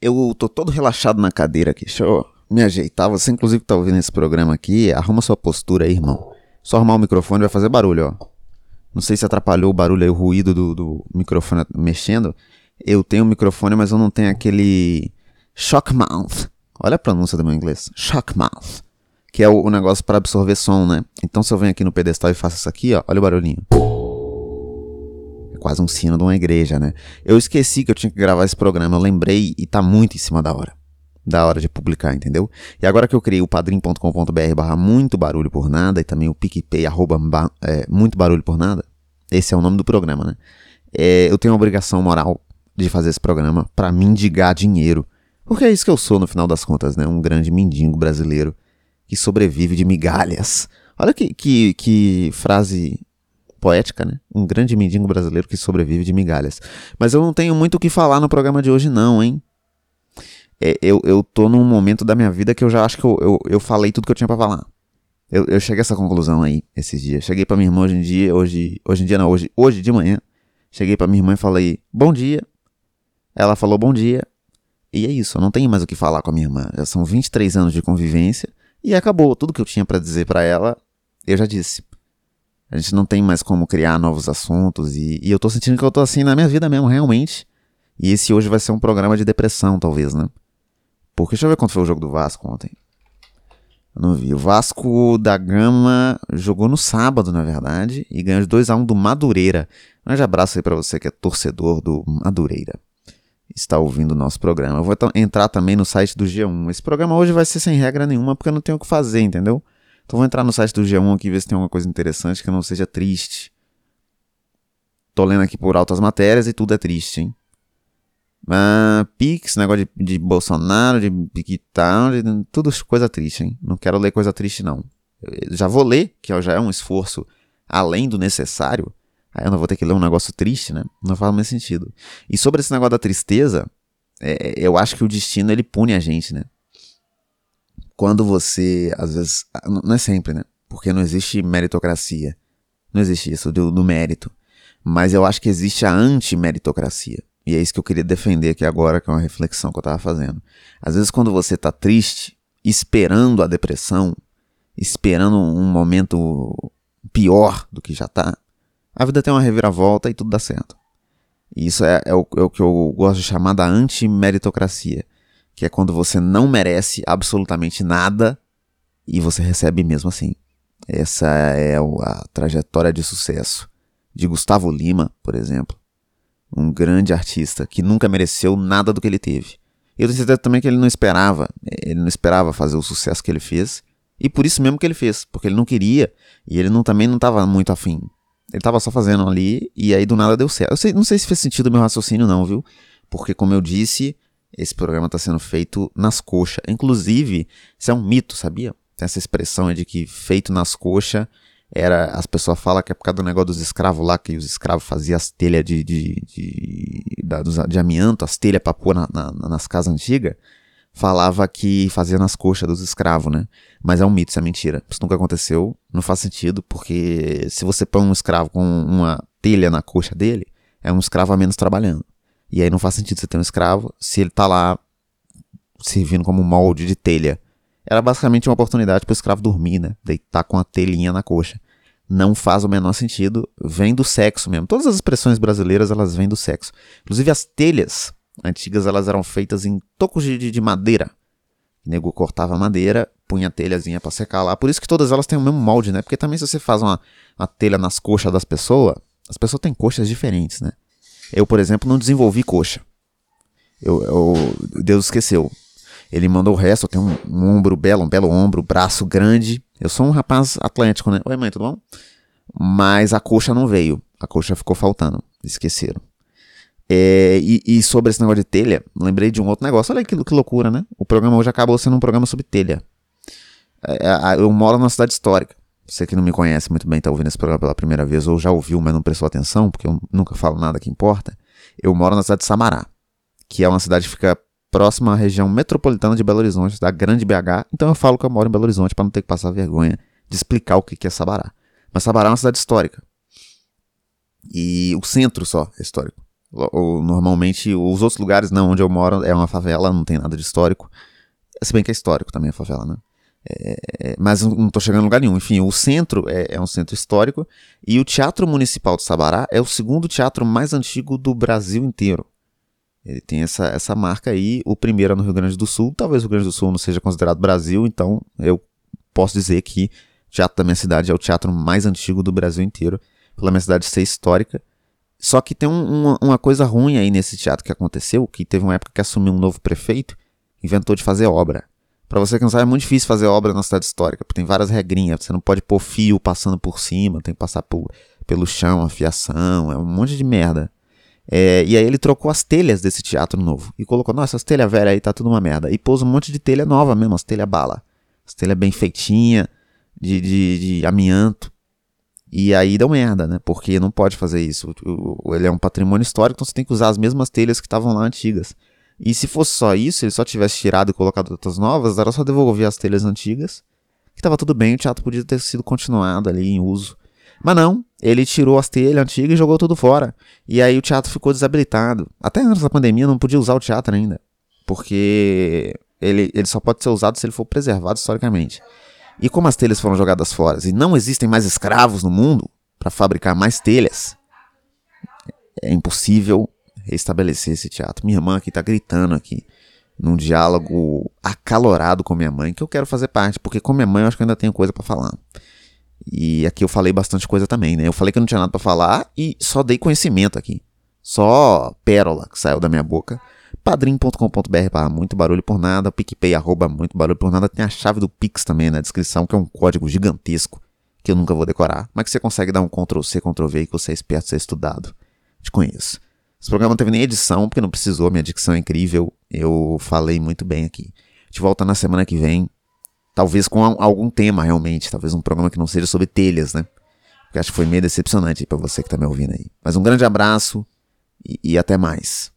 Eu tô todo relaxado na cadeira aqui. Deixa eu me ajeitar. Você, inclusive, tá ouvindo esse programa aqui, arruma sua postura aí, irmão. Só arrumar o microfone vai fazer barulho, ó. Não sei se atrapalhou o barulho aí, o ruído do, do microfone mexendo. Eu tenho o microfone, mas eu não tenho aquele shock mouth. Olha a pronúncia do meu inglês. Shock mouth. Que é o, o negócio para absorver som, né? Então se eu venho aqui no pedestal e faço isso aqui, ó, olha o barulhinho. Quase um sino de uma igreja, né? Eu esqueci que eu tinha que gravar esse programa, eu lembrei e tá muito em cima da hora. Da hora de publicar, entendeu? E agora que eu criei o padrim.com.br barra muito barulho por nada e também o PicPay arroba é, muito barulho por nada, esse é o nome do programa, né? É, eu tenho a obrigação moral de fazer esse programa para mendigar dinheiro. Porque é isso que eu sou no final das contas, né? Um grande mendigo brasileiro que sobrevive de migalhas. Olha que, que, que frase poética, né? Um grande mendigo brasileiro que sobrevive de migalhas. Mas eu não tenho muito o que falar no programa de hoje, não, hein? É, eu, eu tô num momento da minha vida que eu já acho que eu, eu, eu falei tudo que eu tinha para falar. Eu, eu cheguei a essa conclusão aí, esses dias. Cheguei pra minha irmã hoje em dia, hoje, hoje em dia não, hoje, hoje de manhã. Cheguei pra minha irmã e falei, bom dia. Ela falou bom dia. E é isso, eu não tenho mais o que falar com a minha irmã. Já são 23 anos de convivência e acabou. Tudo que eu tinha para dizer para ela, eu já disse. A gente não tem mais como criar novos assuntos e, e, eu tô sentindo que eu tô assim na minha vida mesmo, realmente. E esse hoje vai ser um programa de depressão, talvez, né? Porque deixa eu ver quanto foi o jogo do Vasco ontem. Eu não vi. O Vasco da Gama jogou no sábado, na verdade, e ganhou de 2x1 do Madureira. Um grande abraço aí pra você que é torcedor do Madureira está ouvindo o nosso programa. Eu vou entrar também no site do G1. Esse programa hoje vai ser sem regra nenhuma porque eu não tenho o que fazer, entendeu? Então vou entrar no site do G1 aqui ver se tem alguma coisa interessante que não seja triste. Tô lendo aqui por altas matérias e tudo é triste, hein? Ah, Pix, negócio de, de Bolsonaro, de Piquitão, de, tudo coisa triste, hein? Não quero ler coisa triste, não. Eu já vou ler, que já é um esforço além do necessário, Aí eu não vou ter que ler um negócio triste, né? Não faz mais sentido. E sobre esse negócio da tristeza, é, eu acho que o destino ele pune a gente, né? Quando você, às vezes, ah, não é sempre, né? Porque não existe meritocracia. Não existe isso do, do mérito. Mas eu acho que existe a anti-meritocracia. E é isso que eu queria defender aqui agora, que é uma reflexão que eu tava fazendo. Às vezes, quando você tá triste, esperando a depressão, esperando um momento pior do que já tá, a vida tem uma reviravolta e tudo dá certo. E isso é, é, o, é o que eu gosto de chamar da anti-meritocracia, que é quando você não merece absolutamente nada e você recebe mesmo assim. Essa é a trajetória de sucesso de Gustavo Lima, por exemplo. Um grande artista que nunca mereceu nada do que ele teve. Eu tenho certeza também que ele não esperava, ele não esperava fazer o sucesso que ele fez. E por isso mesmo que ele fez, porque ele não queria e ele não, também não estava muito afim. Ele tava só fazendo ali e aí do nada deu certo. Eu sei, não sei se fez sentido o meu raciocínio, não, viu? Porque, como eu disse, esse programa está sendo feito nas coxas. Inclusive, isso é um mito, sabia? Tem essa expressão de que feito nas coxas era. As pessoas falam que é por causa do negócio dos escravos lá, que os escravos faziam as telhas de, de, de, de, de amianto, as telhas para pôr na, na, nas casas antigas falava que fazia nas coxas dos escravos, né? Mas é um mito, isso é mentira. Isso nunca aconteceu, não faz sentido, porque se você põe um escravo com uma telha na coxa dele, é um escravo a menos trabalhando. E aí não faz sentido você ter um escravo se ele tá lá servindo como molde de telha. Era basicamente uma oportunidade para o escravo dormir, né? Deitar com a telhinha na coxa. Não faz o menor sentido, vem do sexo mesmo. Todas as expressões brasileiras elas vêm do sexo. Inclusive as telhas antigas elas eram feitas em tocos de, de madeira. O nego cortava a madeira, punha a telhazinha para secar lá. Por isso que todas elas têm o mesmo molde, né? Porque também se você faz uma, uma telha nas coxas das pessoas, as pessoas têm coxas diferentes, né? Eu, por exemplo, não desenvolvi coxa. Eu, eu Deus esqueceu. Ele mandou o resto, eu tenho um, um, ombro belo, um belo ombro, braço grande. Eu sou um rapaz atlético, né? Oi, mãe, tudo bom? Mas a coxa não veio. A coxa ficou faltando. Esqueceram. É, e, e, sobre esse negócio de telha, lembrei de um outro negócio. Olha que, que loucura, né? O programa hoje acabou sendo um programa sobre telha. É, é eu moro numa cidade histórica. Você que não me conhece muito bem, está ouvindo esse programa pela primeira vez, ou já ouviu, mas não prestou atenção, porque eu nunca falo nada que importa. Eu moro na cidade de Samará, que é uma cidade que fica próxima à região metropolitana de Belo Horizonte, da Grande BH. Então eu falo que eu moro em Belo Horizonte para não ter que passar vergonha de explicar o que é Sabará. Mas Sabará é uma cidade histórica. E o centro só é histórico. Normalmente, os outros lugares, não, onde eu moro é uma favela, não tem nada de histórico. Se bem que é histórico também a favela, né? É, mas não estou chegando em lugar nenhum. Enfim, o centro é, é, um centro histórico e o Teatro Municipal de Sabará é o segundo teatro mais antigo do Brasil inteiro. Ele tem essa, essa marca aí. O primeiro é no Rio Grande do Sul. Talvez o Rio Grande do Sul não seja considerado Brasil, então eu posso dizer que o teatro da minha cidade é o teatro mais antigo do Brasil inteiro, pela minha cidade ser histórica. Só que tem um, uma, uma coisa ruim aí nesse teatro que aconteceu, que teve uma época que assumiu um novo prefeito, inventou de fazer obra. Para você que não sabe, é muito difícil fazer obra na cidade histórica, porque tem várias regrinhas. Você não pode pôr fio passando por cima, tem que passar por, pelo chão, a fiação, é um monte de merda. É, e aí ele trocou as telhas desse teatro novo e colocou, nossa, as telhas velhas aí tá tudo uma merda. E pôs um monte de telha nova mesmo, as telhas bala. As telhas bem feitinha, de, de, de amianto. E aí deu merda, né? Porque não pode fazer isso. Ele é um patrimônio histórico, então você tem que usar as mesmas telhas que estavam lá antigas. E se fosse só isso, ele só tivesse tirado e colocado outras novas, era só devolver as telhas antigas, que tava tudo bem, o teatro podia ter sido continuado ali em uso. Mas não, ele tirou as telhas antigas e jogou tudo fora. E aí o teatro ficou desabilitado. Até antes da pandemia não podia usar o teatro ainda. Porque ele, ele só pode ser usado se ele for preservado historicamente. E como as telhas foram jogadas fora e não existem mais escravos no mundo para fabricar mais telhas, é impossível restabelecer esse teatro. Minha irmã aqui tá gritando aqui, num diálogo acalorado com minha mãe, que eu quero fazer parte, porque com minha mãe eu acho que eu ainda tenho coisa para falar. E aqui eu falei bastante coisa também, né? Eu falei que eu não tinha nada para falar e só dei conhecimento aqui. Só pérola que saiu da minha boca. padrim.com.br para muito barulho por nada, PicPay arroba muito barulho por nada, tem a chave do Pix também na descrição, que é um código gigantesco que eu nunca vou decorar, mas que você consegue dar um Ctrl C, Ctrl V e que você é esperto, você é estudado. Te conheço. Esse programa não teve nem edição, porque não precisou, minha dicção é incrível. Eu falei muito bem aqui. A gente volta na semana que vem, talvez com algum tema realmente, talvez um programa que não seja sobre telhas, né? Porque acho que foi meio decepcionante para você que tá me ouvindo aí. Mas um grande abraço e, e até mais.